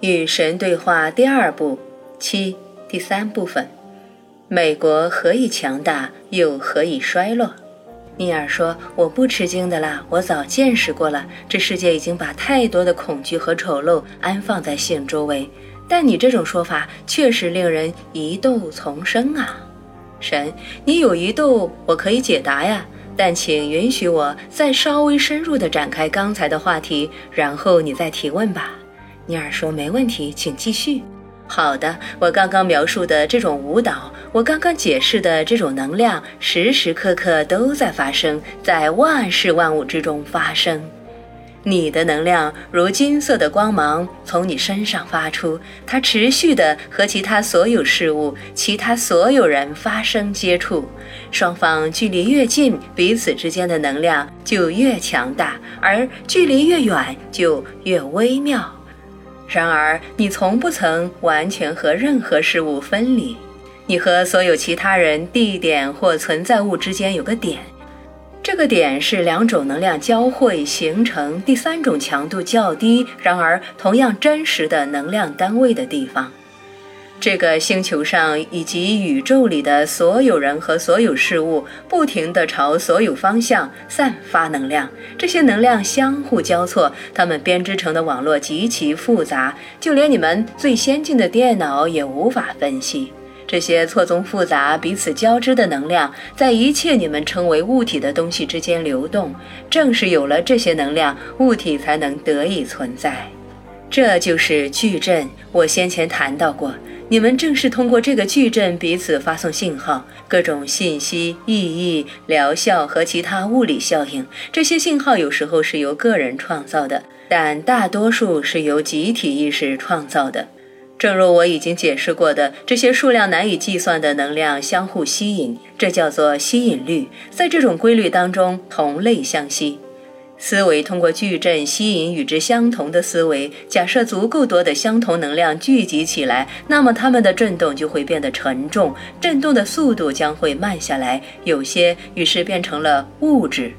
与神对话第二部七第三部分：美国何以强大，又何以衰落？尼尔说：“我不吃惊的啦，我早见识过了。这世界已经把太多的恐惧和丑陋安放在性周围。但你这种说法确实令人疑窦丛生啊！神，你有疑窦，我可以解答呀。但请允许我再稍微深入地展开刚才的话题，然后你再提问吧。”尼尔说：“没问题，请继续。”好的，我刚刚描述的这种舞蹈，我刚刚解释的这种能量，时时刻刻都在发生，在万事万物之中发生。你的能量如金色的光芒从你身上发出，它持续地和其他所有事物、其他所有人发生接触。双方距离越近，彼此之间的能量就越强大，而距离越远就越微妙。然而，你从不曾完全和任何事物分离。你和所有其他人、地点或存在物之间有个点，这个点是两种能量交汇形成第三种强度较低，然而同样真实的能量单位的地方。这个星球上以及宇宙里的所有人和所有事物，不停地朝所有方向散发能量。这些能量相互交错，它们编织成的网络极其复杂，就连你们最先进的电脑也无法分析。这些错综复杂、彼此交织的能量，在一切你们称为物体的东西之间流动。正是有了这些能量，物体才能得以存在。这就是矩阵。我先前谈到过。你们正是通过这个矩阵彼此发送信号，各种信息、意义、疗效和其他物理效应。这些信号有时候是由个人创造的，但大多数是由集体意识创造的。正如我已经解释过的，这些数量难以计算的能量相互吸引，这叫做吸引律。在这种规律当中，同类相吸。思维通过矩阵吸引与之相同的思维。假设足够多的相同能量聚集起来，那么它们的振动就会变得沉重，振动的速度将会慢下来。有些于是变成了物质。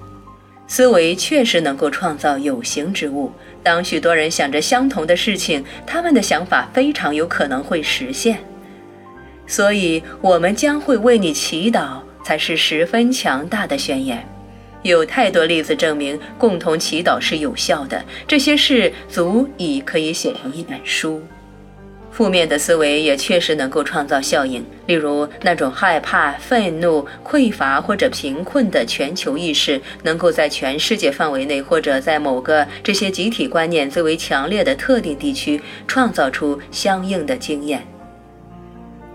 思维确实能够创造有形之物。当许多人想着相同的事情，他们的想法非常有可能会实现。所以，我们将会为你祈祷，才是十分强大的宣言。有太多例子证明共同祈祷是有效的，这些事足以可以写成一本书。负面的思维也确实能够创造效应，例如那种害怕、愤怒、匮乏或者贫困的全球意识，能够在全世界范围内或者在某个这些集体观念最为强烈的特定地区，创造出相应的经验。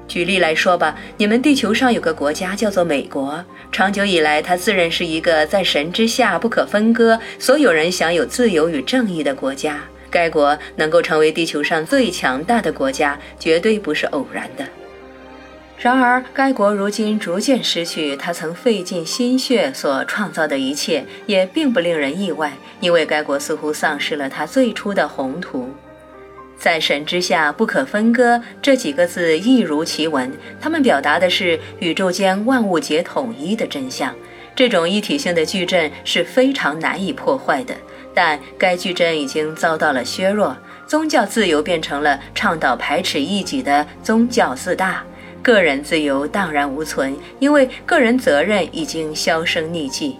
举例来说吧，你们地球上有个国家叫做美国，长久以来，它自认是一个在神之下不可分割、所有人享有自由与正义的国家。该国能够成为地球上最强大的国家，绝对不是偶然的。然而，该国如今逐渐失去他曾费尽心血所创造的一切，也并不令人意外，因为该国似乎丧失了它最初的宏图。在神之下不可分割这几个字一如其文，它们表达的是宇宙间万物皆统一的真相。这种一体性的矩阵是非常难以破坏的，但该矩阵已经遭到了削弱。宗教自由变成了倡导排斥异己的宗教自大，个人自由荡然无存，因为个人责任已经销声匿迹。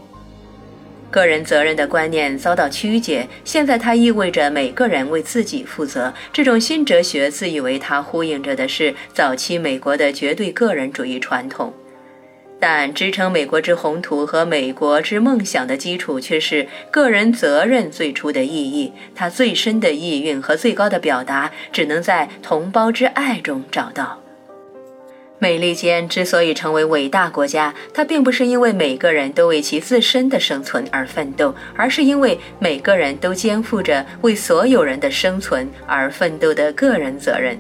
个人责任的观念遭到曲解，现在它意味着每个人为自己负责。这种新哲学自以为它呼应着的是早期美国的绝对个人主义传统，但支撑美国之宏图和美国之梦想的基础却是个人责任最初的意义。它最深的意蕴和最高的表达，只能在同胞之爱中找到。美利坚之所以成为伟大国家，它并不是因为每个人都为其自身的生存而奋斗，而是因为每个人都肩负着为所有人的生存而奋斗的个人责任。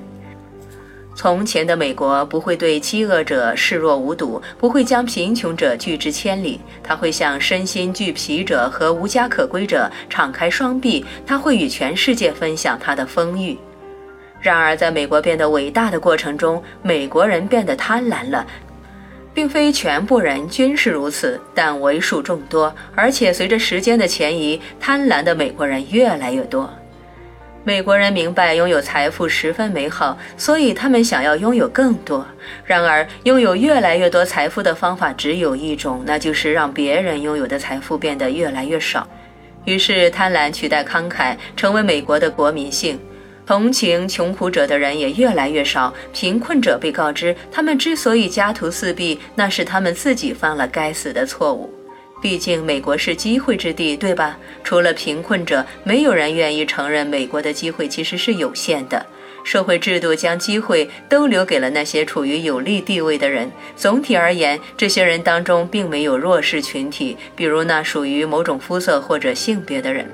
从前的美国不会对饥饿者视若无睹，不会将贫穷者拒之千里，他会向身心俱疲者和无家可归者敞开双臂，他会与全世界分享他的丰裕。然而，在美国变得伟大的过程中，美国人变得贪婪了，并非全部人均是如此，但为数众多。而且，随着时间的前移，贪婪的美国人越来越多。美国人明白拥有财富十分美好，所以他们想要拥有更多。然而，拥有越来越多财富的方法只有一种，那就是让别人拥有的财富变得越来越少。于是，贪婪取代慷慨，成为美国的国民性。同情穷苦者的人也越来越少。贫困者被告知，他们之所以家徒四壁，那是他们自己犯了该死的错误。毕竟，美国是机会之地，对吧？除了贫困者，没有人愿意承认美国的机会其实是有限的。社会制度将机会都留给了那些处于有利地位的人。总体而言，这些人当中并没有弱势群体，比如那属于某种肤色或者性别的人。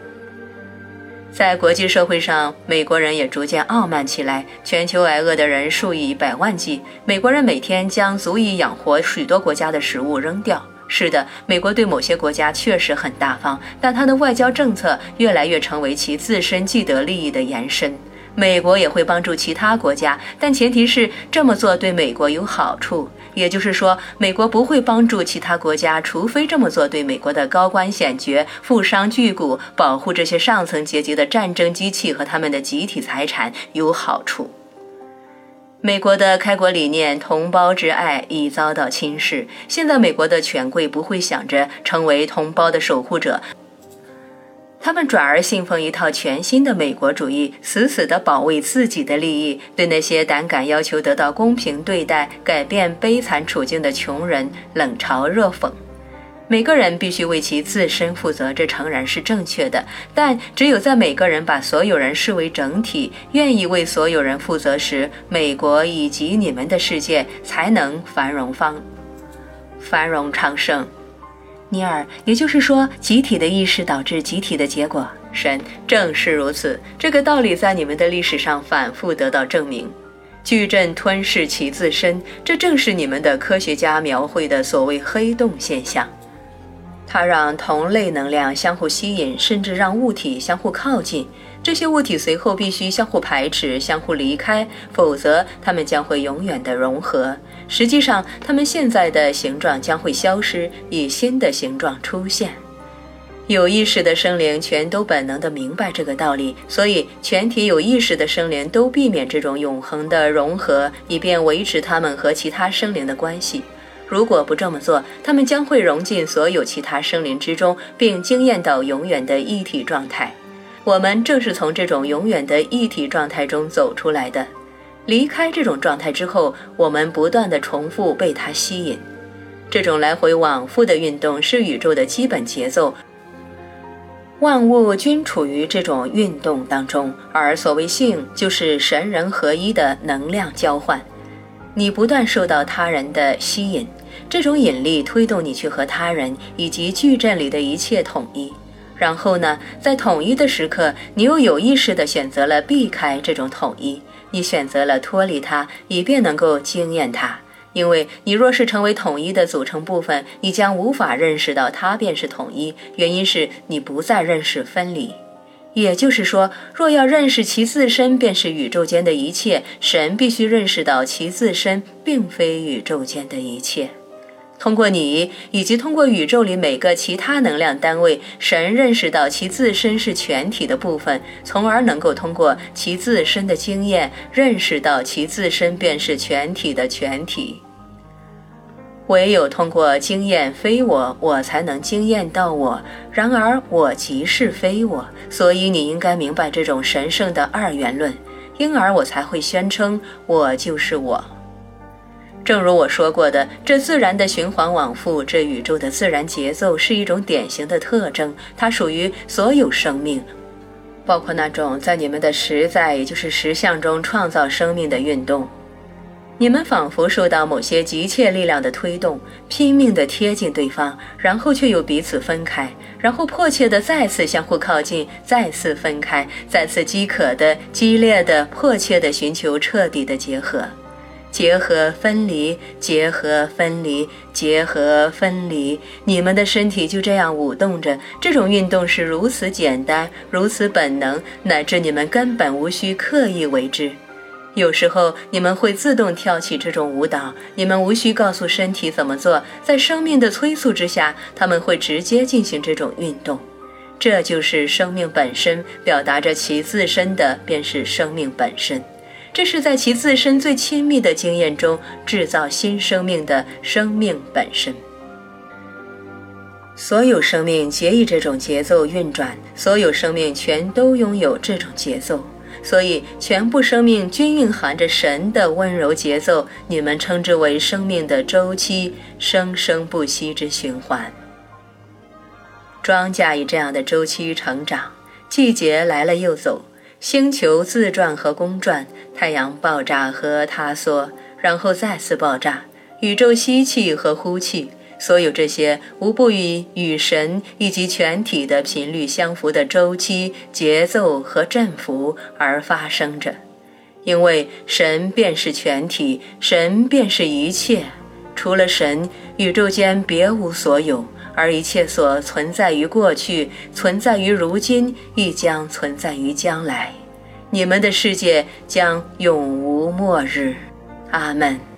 在国际社会上，美国人也逐渐傲慢起来。全球挨饿的人数以百万计，美国人每天将足以养活许多国家的食物扔掉。是的，美国对某些国家确实很大方，但它的外交政策越来越成为其自身既得利益的延伸。美国也会帮助其他国家，但前提是这么做对美国有好处。也就是说，美国不会帮助其他国家，除非这么做对美国的高官显爵、富商巨贾、保护这些上层阶级的战争机器和他们的集体财产有好处。美国的开国理念“同胞之爱”已遭到轻视。现在，美国的权贵不会想着成为同胞的守护者，他们转而信奉一套全新的美国主义，死死地保卫自己的利益，对那些胆敢要求得到公平对待、改变悲惨处境的穷人冷嘲热讽。每个人必须为其自身负责，这诚然是正确的。但只有在每个人把所有人视为整体，愿意为所有人负责时，美国以及你们的世界才能繁荣方繁荣昌盛。尼尔，也就是说，集体的意识导致集体的结果。神正是如此，这个道理在你们的历史上反复得到证明。矩阵吞噬其自身，这正是你们的科学家描绘的所谓黑洞现象。它让同类能量相互吸引，甚至让物体相互靠近。这些物体随后必须相互排斥、相互离开，否则它们将会永远的融合。实际上，它们现在的形状将会消失，以新的形状出现。有意识的生灵全都本能地明白这个道理，所以全体有意识的生灵都避免这种永恒的融合，以便维持它们和其他生灵的关系。如果不这么做，他们将会融进所有其他生灵之中，并惊艳到永远的一体状态。我们正是从这种永远的一体状态中走出来的。离开这种状态之后，我们不断地重复被它吸引。这种来回往复的运动是宇宙的基本节奏，万物均处于这种运动当中，而所谓性就是神人合一的能量交换。你不断受到他人的吸引。这种引力推动你去和他人以及矩阵里的一切统一，然后呢，在统一的时刻，你又有意识地选择了避开这种统一，你选择了脱离它，以便能够惊艳它。因为你若是成为统一的组成部分，你将无法认识到它便是统一，原因是你不再认识分离。也就是说，若要认识其自身便是宇宙间的一切，神必须认识到其自身并非宇宙间的一切。通过你，以及通过宇宙里每个其他能量单位，神认识到其自身是全体的部分，从而能够通过其自身的经验，认识到其自身便是全体的全体。唯有通过经验非我，我才能经验到我。然而我即是非我，所以你应该明白这种神圣的二元论，因而我才会宣称我就是我。正如我说过的，这自然的循环往复，这宇宙的自然节奏是一种典型的特征，它属于所有生命，包括那种在你们的实在，也就是实相中创造生命的运动。你们仿佛受到某些急切力量的推动，拼命地贴近对方，然后却又彼此分开，然后迫切地再次相互靠近，再次分开，再次饥渴的、激烈的、迫切地寻求彻底的结合。结合分离，结合分离，结合分离。你们的身体就这样舞动着，这种运动是如此简单，如此本能，乃至你们根本无需刻意为之。有时候你们会自动跳起这种舞蹈，你们无需告诉身体怎么做，在生命的催促之下，他们会直接进行这种运动。这就是生命本身，表达着其自身的便是生命本身。这是在其自身最亲密的经验中制造新生命的生命本身。所有生命皆以这种节奏运转，所有生命全都拥有这种节奏，所以全部生命均蕴含着神的温柔节奏。你们称之为生命的周期，生生不息之循环。庄稼以这样的周期成长，季节来了又走，星球自转和公转，太阳爆炸和塌缩，然后再次爆炸，宇宙吸气和呼气。所有这些无不与与神以及全体的频率相符的周期、节奏和振幅而发生着，因为神便是全体，神便是一切。除了神，宇宙间别无所有，而一切所存在于过去、存在于如今，亦将存在于将来。你们的世界将永无末日。阿门。